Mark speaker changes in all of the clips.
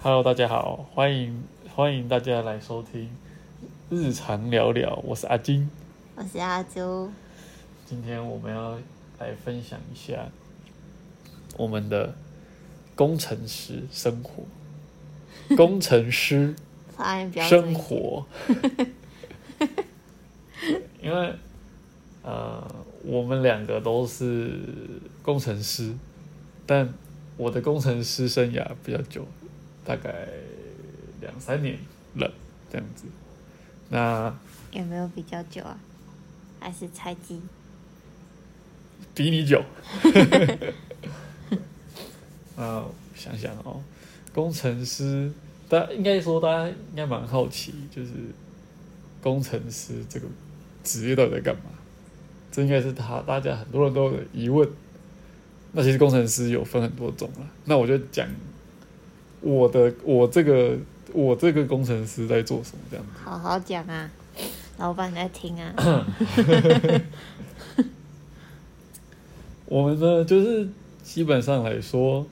Speaker 1: Hello，大家好，欢迎欢迎大家来收听日常聊聊，我是阿金。
Speaker 2: 我是阿朱，
Speaker 1: 今天我们要来分享一下我们的工程师生活，工程师生活。因为呃，我们两个都是工程师，但我的工程师生涯比较久，大概两三年了这样子。那
Speaker 2: 有没有比较久啊？还是猜忌？
Speaker 1: 比你久。啊，想想哦，工程师，大家应该说大家应该蛮好奇，就是工程师这个职业到底在干嘛？这应该是他大家很多人都有疑问。那其实工程师有分很多种啦，那我就讲我的我这个我这个工程师在做什么这样子。
Speaker 2: 好好讲啊，老板在听啊。
Speaker 1: 我们呢，就是基本上来说，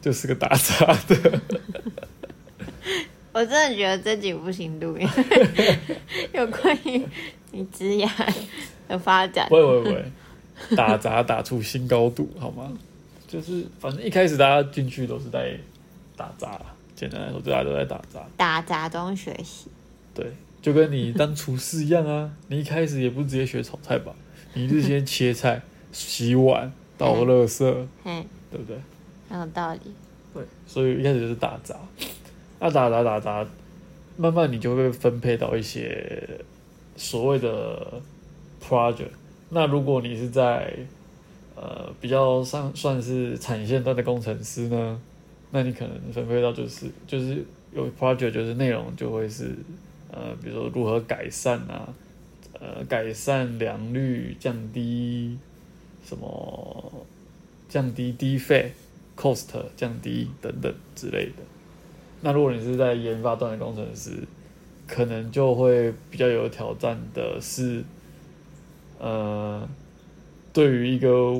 Speaker 1: 就是个打杂的。
Speaker 2: 我真的觉得这集不行录，因 为有关于你职业的发展
Speaker 1: 不。会不会不会，打杂打出新高度，好吗？就是反正一开始大家进去都是在打杂，简单来说，大家都在打杂。
Speaker 2: 打杂中学习，
Speaker 1: 对，就跟你当厨师一样啊，你一开始也不直接学炒菜吧，你是先切菜、洗碗、倒垃圾，
Speaker 2: 嗯，
Speaker 1: 对不对？
Speaker 2: 很有道理。
Speaker 1: 对，所以一开始就是打杂，那打杂打杂，慢慢你就会分配到一些所谓的 project。那如果你是在呃比较上算是产线端的工程师呢，那你可能分配到就是就是有 project 就是内容就会是呃比如说如何改善啊，呃改善良率，降低什么降低低费。cost 降低等等之类的。那如果你是在研发端的工程师，可能就会比较有挑战的是，呃，对于一个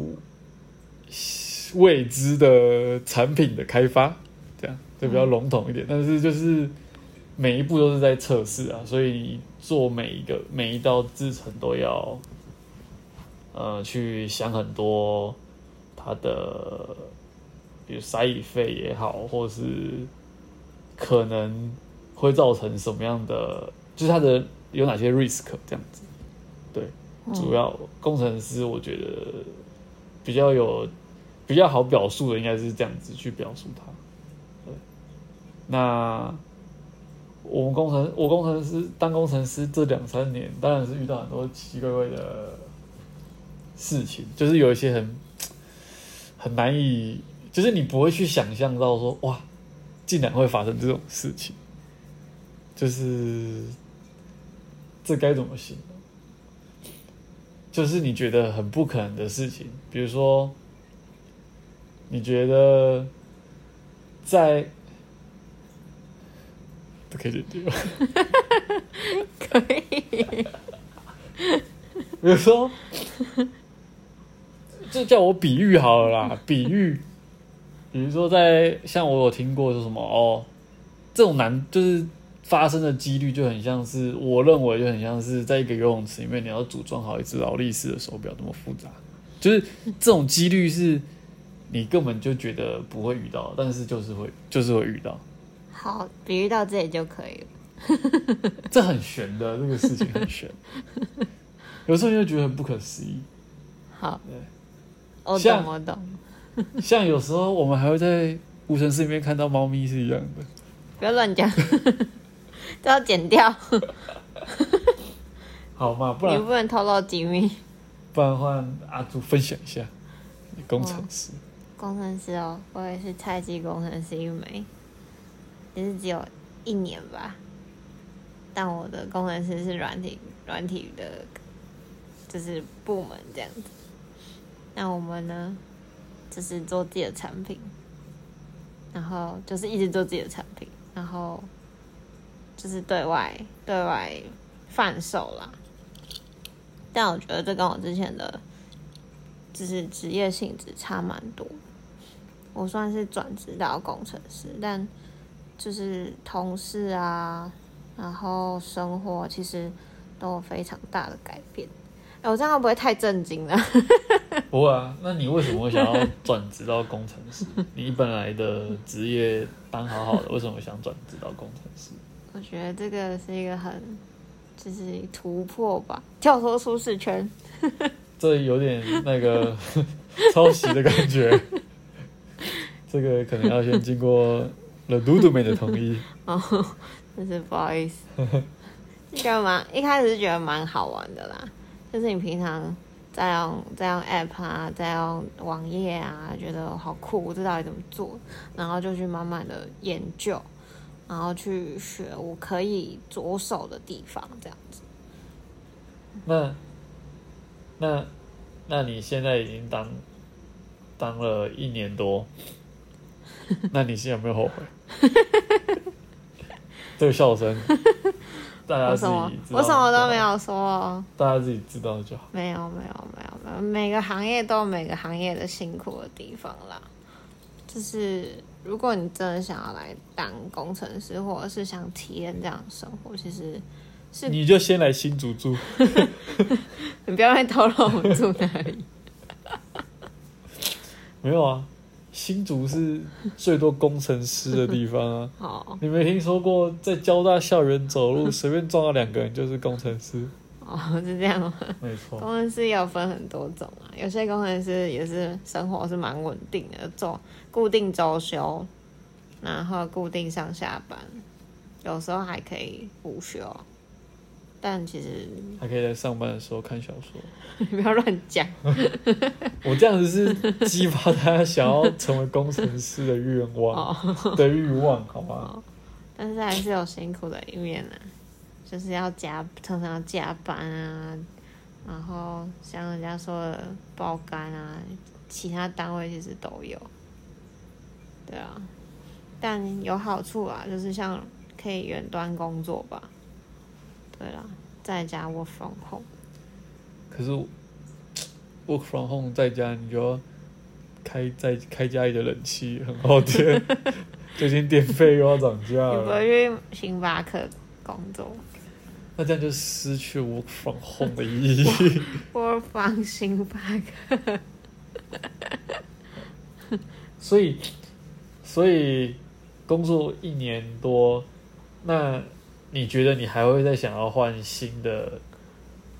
Speaker 1: 未知的产品的开发，这样就比较笼统一点。但是就是每一步都是在测试啊，所以做每一个每一道制程都要，呃，去想很多它的。比如塞乙费也好，或是可能会造成什么样的，就是它的有哪些 risk 这样子，对，主要工程师我觉得比较有比较好表述的，应该是这样子去表述它。那我们工程我工程师当工程师这两三年，当然是遇到很多奇奇怪怪的事情，就是有一些很很难以。就是你不会去想象到说哇，竟然会发生这种事情，就是这该怎么行？就是你觉得很不可能的事情，比如说，你觉得在都可以解决吗？
Speaker 2: 可以。
Speaker 1: 比如说，就叫我比喻好了啦，比喻。比如说，在像我有听过说什么哦，这种难就是发生的几率就很像是，我认为就很像是在一个游泳池里面，你要组装好一只劳力士的手表那么复杂，就是这种几率是你根本就觉得不会遇到，但是就是会就是会遇到。
Speaker 2: 好，比喻到这里就可以了。
Speaker 1: 这很悬的，这个事情很悬，有时候就觉得很不可思议。
Speaker 2: 好，
Speaker 1: 对，
Speaker 2: 我
Speaker 1: 像
Speaker 2: 懂，我懂。
Speaker 1: 像有时候我们还会在无尘室里面看到猫咪是一样的。
Speaker 2: 不要乱讲，都要剪掉。
Speaker 1: 好嘛，不然你
Speaker 2: 不能透露机密。
Speaker 1: 不然换阿朱分享一下你工程师。
Speaker 2: 工程师哦，我也是菜鸡工程师一枚，也是只有一年吧。但我的工程师是软体软体的，就是部门这样子。那我们呢，就是做自己的产品，然后就是一直做自己的产品，然后就是对外对外贩售啦。但我觉得这跟我之前的就是职业性质差蛮多。我算是转职到工程师，但就是同事啊，然后生活其实都有非常大的改变。哎，我这样会不会太震惊了？
Speaker 1: 不会啊，那你为什么会想要转职到工程师？你本来的职业当好好的，为什么想转职到工程师？
Speaker 2: 我觉得这个是一个很，就是突破吧，跳脱舒适圈。
Speaker 1: 这有点那个抄袭的感觉。这个可能要先经过了嘟嘟妹的同意。
Speaker 2: 哦，真是不好意思。觉 得蛮一开始是觉得蛮好玩的啦。就是你平常在用在用 App 啊，在用网页啊，觉得好酷，我知到底怎么做？然后就去慢慢的研究，然后去学我可以着手的地方，这样子。
Speaker 1: 那那那你现在已经当当了一年多，那你现在有没有后悔？这个笑声。大家自己，
Speaker 2: 我什么都没有说，
Speaker 1: 大家自己知道就好。
Speaker 2: 没有，没有，没有，没有，每个行业都有每个行业的辛苦的地方啦。就是如果你真的想要来当工程师，或者是想体验这样的生活，其实是
Speaker 1: 你就先来新竹住。
Speaker 2: 你不要再透露我们住哪里。
Speaker 1: 没有啊。新竹是最多工程师的地方啊！
Speaker 2: 好，
Speaker 1: 你没听说过在交大校园走路随便撞到两个人就是工程师？
Speaker 2: 哦，是这样吗？
Speaker 1: 没错，
Speaker 2: 工程师也有分很多种啊，有些工程师也是生活是蛮稳定的，做固定周休，然后固定上下班，有时候还可以午休。但其实
Speaker 1: 还可以在上班的时候看小说。
Speaker 2: 你 不要乱讲。
Speaker 1: 我这样子是激发他想要成为工程师的愿望的欲望，好吗？
Speaker 2: 但是还是有辛苦的一面呢，就是要加，常常要加班啊，然后像人家说的爆肝啊，其他单位其实都有。对啊，但有好处啊，就是像可以远端工作吧。对了，在家 work from home。
Speaker 1: 可是 work from home 在家，你就要开在开家里的冷气，很耗电，最近电费又要涨价了。
Speaker 2: 你不会去星巴克工作？
Speaker 1: 那这样就失去 work from home 的意义。
Speaker 2: work from 星巴克。
Speaker 1: 所以，所以工作一年多，那。你觉得你还会再想要换新的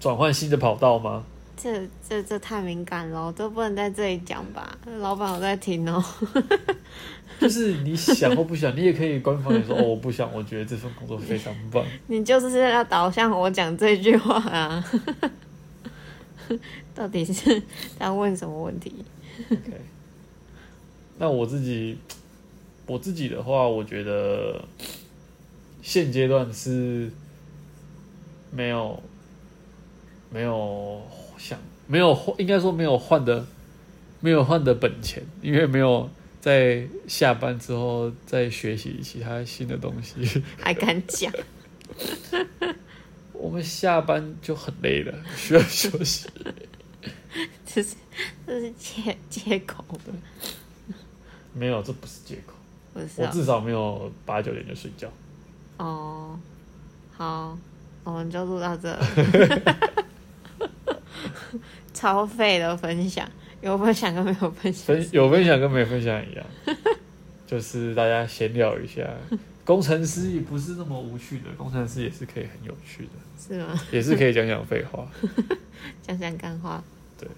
Speaker 1: 转换新的跑道吗？
Speaker 2: 这这这太敏感了，都不能在这里讲吧？老板我在听哦。
Speaker 1: 就是你想或不想，你也可以官方也说哦，我不想，我觉得这份工作非常棒。
Speaker 2: 你就是要导向我讲这句话啊？到底是在问什么问题
Speaker 1: ？OK，那我自己我自己的话，我觉得。现阶段是没有没有想没有应该说没有换的没有换的本钱，因为没有在下班之后再学习其他新的东西。
Speaker 2: 还敢讲？
Speaker 1: 我们下班就很累了，需要休息。
Speaker 2: 这是这是借借口的。
Speaker 1: 没有，这不是借口。
Speaker 2: 不是，
Speaker 1: 我至少没有八九点就睡觉。
Speaker 2: 哦，好，我们就录到这。超废的分享，有分享跟没有分享，
Speaker 1: 分有分享跟没分享一样，就是大家闲聊一下。工程师也不是那么无趣的，工程师也是可以很有趣的，
Speaker 2: 是吗？
Speaker 1: 也是可以讲讲废话，
Speaker 2: 讲讲干话。
Speaker 1: 对，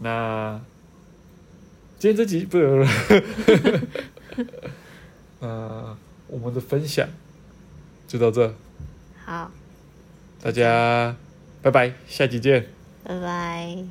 Speaker 1: 那今天这集不有了。呃，我们的分享。就到这，
Speaker 2: 好，
Speaker 1: 大家拜拜，下期见，
Speaker 2: 拜拜。